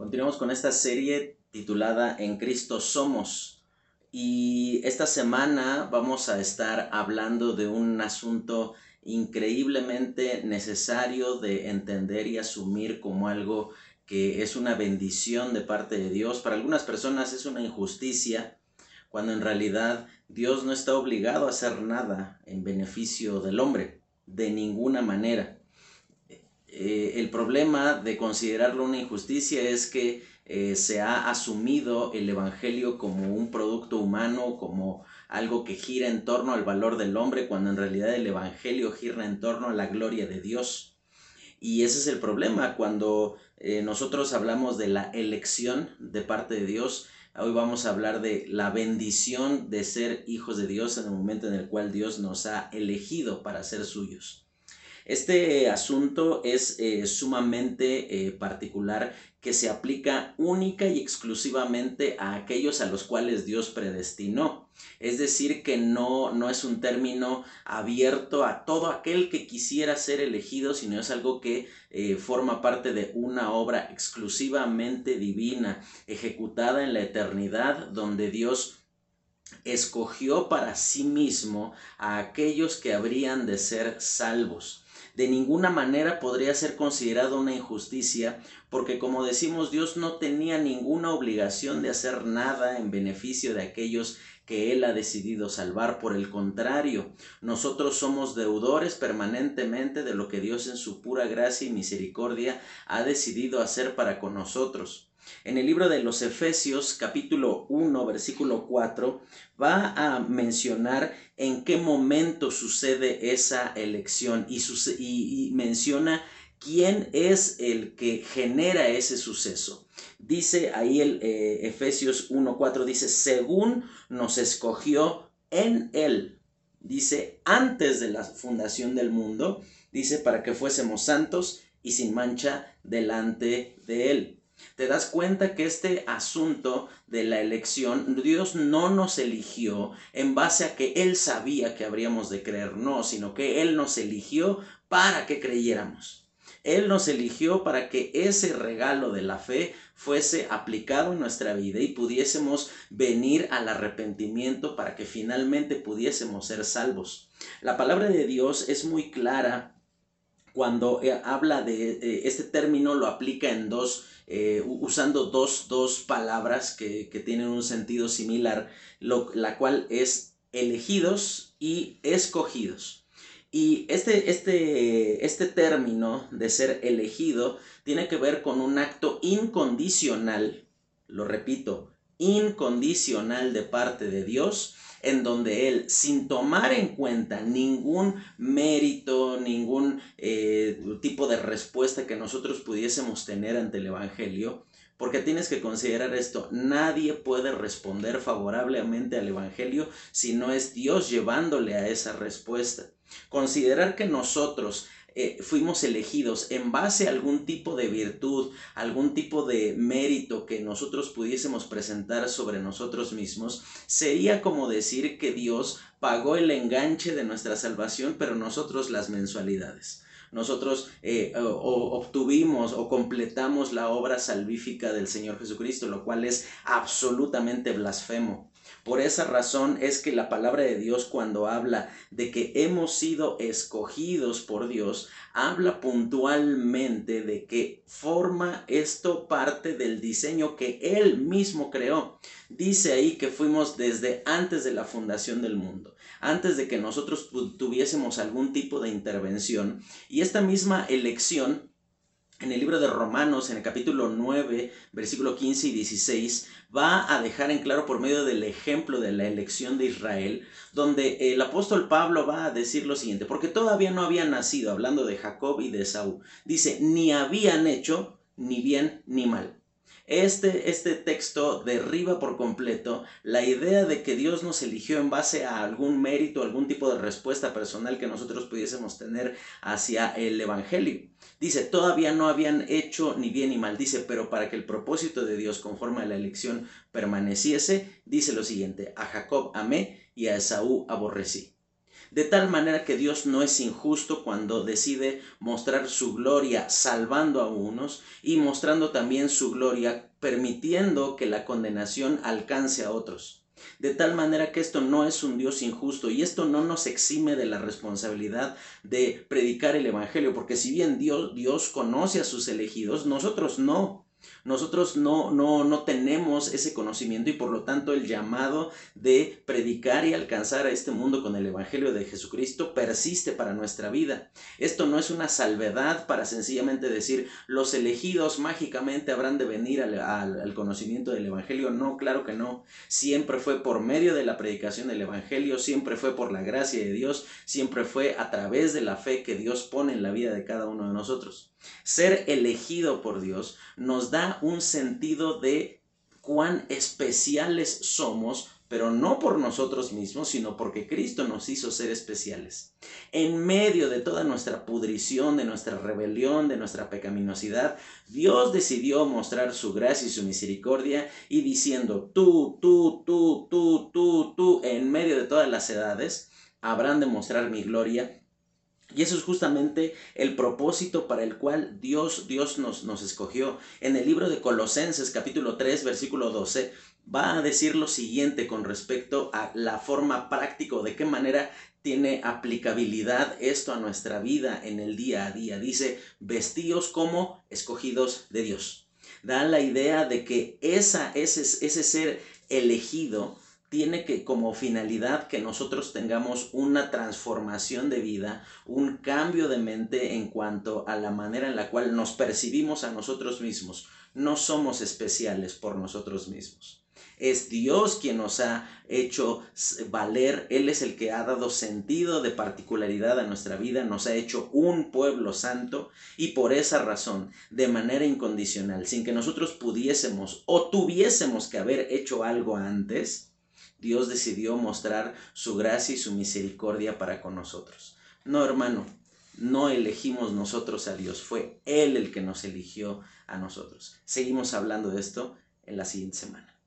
Continuamos con esta serie titulada En Cristo Somos. Y esta semana vamos a estar hablando de un asunto increíblemente necesario de entender y asumir como algo que es una bendición de parte de Dios. Para algunas personas es una injusticia, cuando en realidad Dios no está obligado a hacer nada en beneficio del hombre, de ninguna manera. Eh, el problema de considerarlo una injusticia es que eh, se ha asumido el Evangelio como un producto humano, como algo que gira en torno al valor del hombre, cuando en realidad el Evangelio gira en torno a la gloria de Dios. Y ese es el problema, cuando eh, nosotros hablamos de la elección de parte de Dios, hoy vamos a hablar de la bendición de ser hijos de Dios en el momento en el cual Dios nos ha elegido para ser suyos. Este asunto es eh, sumamente eh, particular que se aplica única y exclusivamente a aquellos a los cuales Dios predestinó. Es decir, que no, no es un término abierto a todo aquel que quisiera ser elegido, sino es algo que eh, forma parte de una obra exclusivamente divina, ejecutada en la eternidad, donde Dios escogió para sí mismo a aquellos que habrían de ser salvos de ninguna manera podría ser considerado una injusticia, porque como decimos, Dios no tenía ninguna obligación de hacer nada en beneficio de aquellos que Él ha decidido salvar. Por el contrario, nosotros somos deudores permanentemente de lo que Dios en su pura gracia y misericordia ha decidido hacer para con nosotros. En el libro de los Efesios capítulo 1 versículo 4 va a mencionar en qué momento sucede esa elección y, menciona quién es el que genera ese suceso. Dice ahí el eh, Efesios 1.4, dice, según nos escogió en él, dice, antes de la fundación del mundo, dice, para que fuésemos santos y sin mancha delante de él te das cuenta que este asunto de la elección, Dios no nos eligió en base a que Él sabía que habríamos de creer, no, sino que Él nos eligió para que creyéramos. Él nos eligió para que ese regalo de la fe fuese aplicado en nuestra vida y pudiésemos venir al arrepentimiento para que finalmente pudiésemos ser salvos. La palabra de Dios es muy clara cuando eh, habla de eh, este término, lo aplica en dos eh, usando dos, palabras que, tienen un sentido similar, la cual es elegidos y escogidos. Y este, este, este término de ser elegido tiene que ver con un acto incondicional, lo repito, incondicional de parte de Dios en donde Él, sin tomar en cuenta ningún mérito, ningún eh, tipo de respuesta que nosotros pudiésemos tener ante el Evangelio, porque tienes que considerar esto, nadie puede responder favorablemente al Evangelio si no es Dios llevándole a esa respuesta. Considerar que nosotros eh, fuimos elegidos en base a algún tipo de virtud, algún tipo de mérito que nosotros pudiésemos presentar sobre nosotros mismos, sería como decir que Dios pagó el enganche de nuestra salvación, pero nosotros las mensualidades nosotros eh, obtuvimos o completamos la obra salvífica del Señor Jesucristo, lo cual es absolutamente blasfemo. Por esa razón es que la palabra de Dios cuando habla de que hemos sido escogidos por Dios, habla puntualmente de que forma esto parte del diseño que Él mismo creó. Dice ahí que fuimos desde antes de la fundación del mundo, antes de que nosotros tuviésemos algún tipo de intervención. Y esta misma elección en el libro de Romanos, en el capítulo 9, versículo 15 y 16, va a dejar en claro por medio del ejemplo de la elección de Israel, donde el apóstol Pablo va a decir lo siguiente, porque todavía no habían nacido, hablando de Jacob y de Saúl, dice, ni habían hecho ni bien ni mal. Este, este texto derriba por completo la idea de que Dios nos eligió en base a algún mérito, algún tipo de respuesta personal que nosotros pudiésemos tener hacia el Evangelio. Dice, todavía no habían hecho ni bien ni mal. Dice, pero para que el propósito de Dios conforme a la elección permaneciese, dice lo siguiente, a Jacob amé y a Esaú aborrecí. De tal manera que Dios no es injusto cuando decide mostrar su gloria salvando a unos y mostrando también su gloria permitiendo que la condenación alcance a otros. De tal manera que esto no es un Dios injusto y esto no nos exime de la responsabilidad de predicar el Evangelio, porque si bien Dios, Dios conoce a sus elegidos, nosotros no. Nosotros no, no, no tenemos ese conocimiento y por lo tanto el llamado de predicar y alcanzar a este mundo con el Evangelio de Jesucristo persiste para nuestra vida. Esto no es una salvedad para sencillamente decir los elegidos mágicamente habrán de venir al, al conocimiento del Evangelio. No, claro que no. Siempre fue por medio de la predicación del Evangelio, siempre fue por la gracia de Dios, siempre fue a través de la fe que Dios pone en la vida de cada uno de nosotros. Ser elegido por Dios nos da un sentido de cuán especiales somos, pero no por nosotros mismos, sino porque Cristo nos hizo ser especiales. En medio de toda nuestra pudrición, de nuestra rebelión, de nuestra pecaminosidad, Dios decidió mostrar su gracia y su misericordia y diciendo, tú, tú, tú, tú, tú, tú, en medio de todas las edades, habrán de mostrar mi gloria y eso es justamente el propósito para el cual Dios, Dios nos, nos escogió. En el libro de Colosenses capítulo 3 versículo 12 va a decir lo siguiente con respecto a la forma práctica, de qué manera tiene aplicabilidad esto a nuestra vida en el día a día. Dice, vestíos como escogidos de Dios. Da la idea de que esa, ese, ese ser elegido tiene que como finalidad que nosotros tengamos una transformación de vida, un cambio de mente en cuanto a la manera en la cual nos percibimos a nosotros mismos. No somos especiales por nosotros mismos. Es Dios quien nos ha hecho valer, Él es el que ha dado sentido de particularidad a nuestra vida, nos ha hecho un pueblo santo y por esa razón, de manera incondicional, sin que nosotros pudiésemos o tuviésemos que haber hecho algo antes, Dios decidió mostrar su gracia y su misericordia para con nosotros. No, hermano, no elegimos nosotros a Dios, fue Él el que nos eligió a nosotros. Seguimos hablando de esto en la siguiente semana.